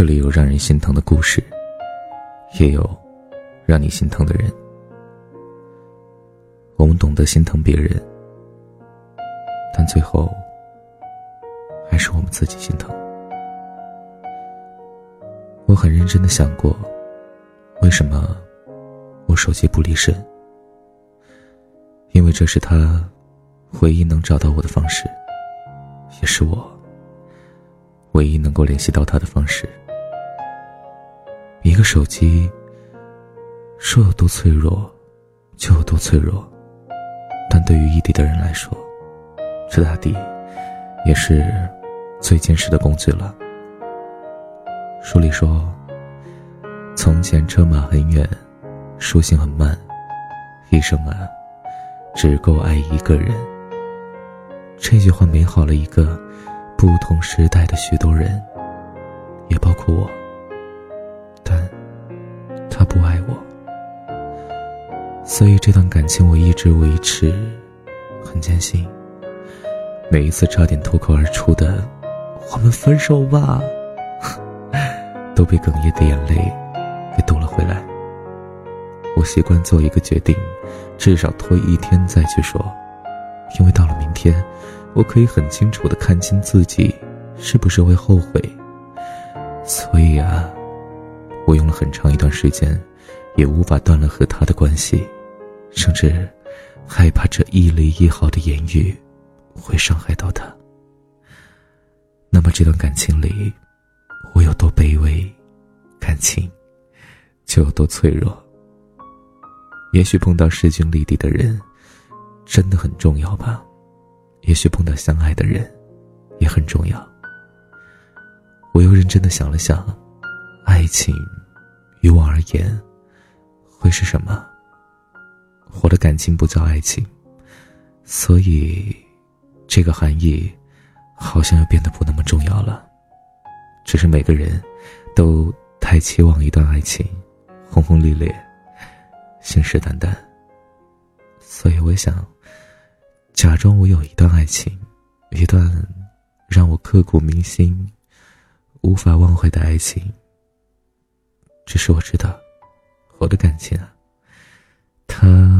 这里有让人心疼的故事，也有让你心疼的人。我们懂得心疼别人，但最后还是我们自己心疼。我很认真的想过，为什么我手机不离身？因为这是他唯一能找到我的方式，也是我唯一能够联系到他的方式。一个手机说有多脆弱，就有多脆弱。但对于异地的人来说，这大抵也是最坚实的工具了。书里说：“从前车马很远，书信很慢，一生啊，只够爱一个人。”这句话美好了一个不同时代的许多人，也包括我。所以这段感情我一直维持，很艰辛。每一次差点脱口而出的“我们分手吧”，都被哽咽的眼泪给堵了回来。我习惯做一个决定，至少拖一天再去说，因为到了明天，我可以很清楚的看清自己是不是会后悔。所以啊，我用了很长一段时间，也无法断了和他的关系。甚至害怕这一厘一毫的言语会伤害到他。那么这段感情里，我有多卑微，感情就有多脆弱。也许碰到势均力敌的人，真的很重要吧？也许碰到相爱的人，也很重要。我又认真的想了想，爱情于我而言，会是什么？我的感情不叫爱情，所以这个含义好像又变得不那么重要了。只是每个人都太期望一段爱情，轰轰烈烈，信誓旦旦。所以我想，假装我有一段爱情，一段让我刻骨铭心、无法忘怀的爱情。只是我知道，我的感情啊。他不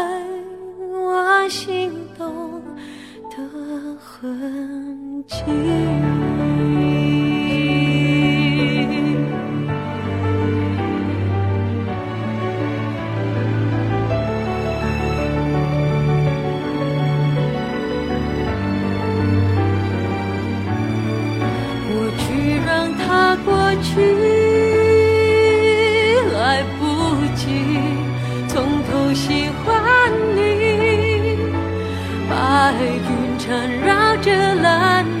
过去让它过去，来不及从头喜欢你。白云缠绕着蓝天。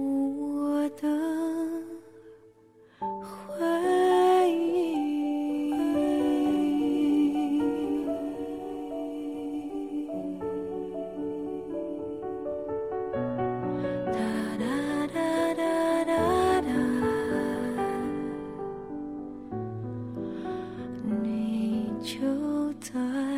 你就在。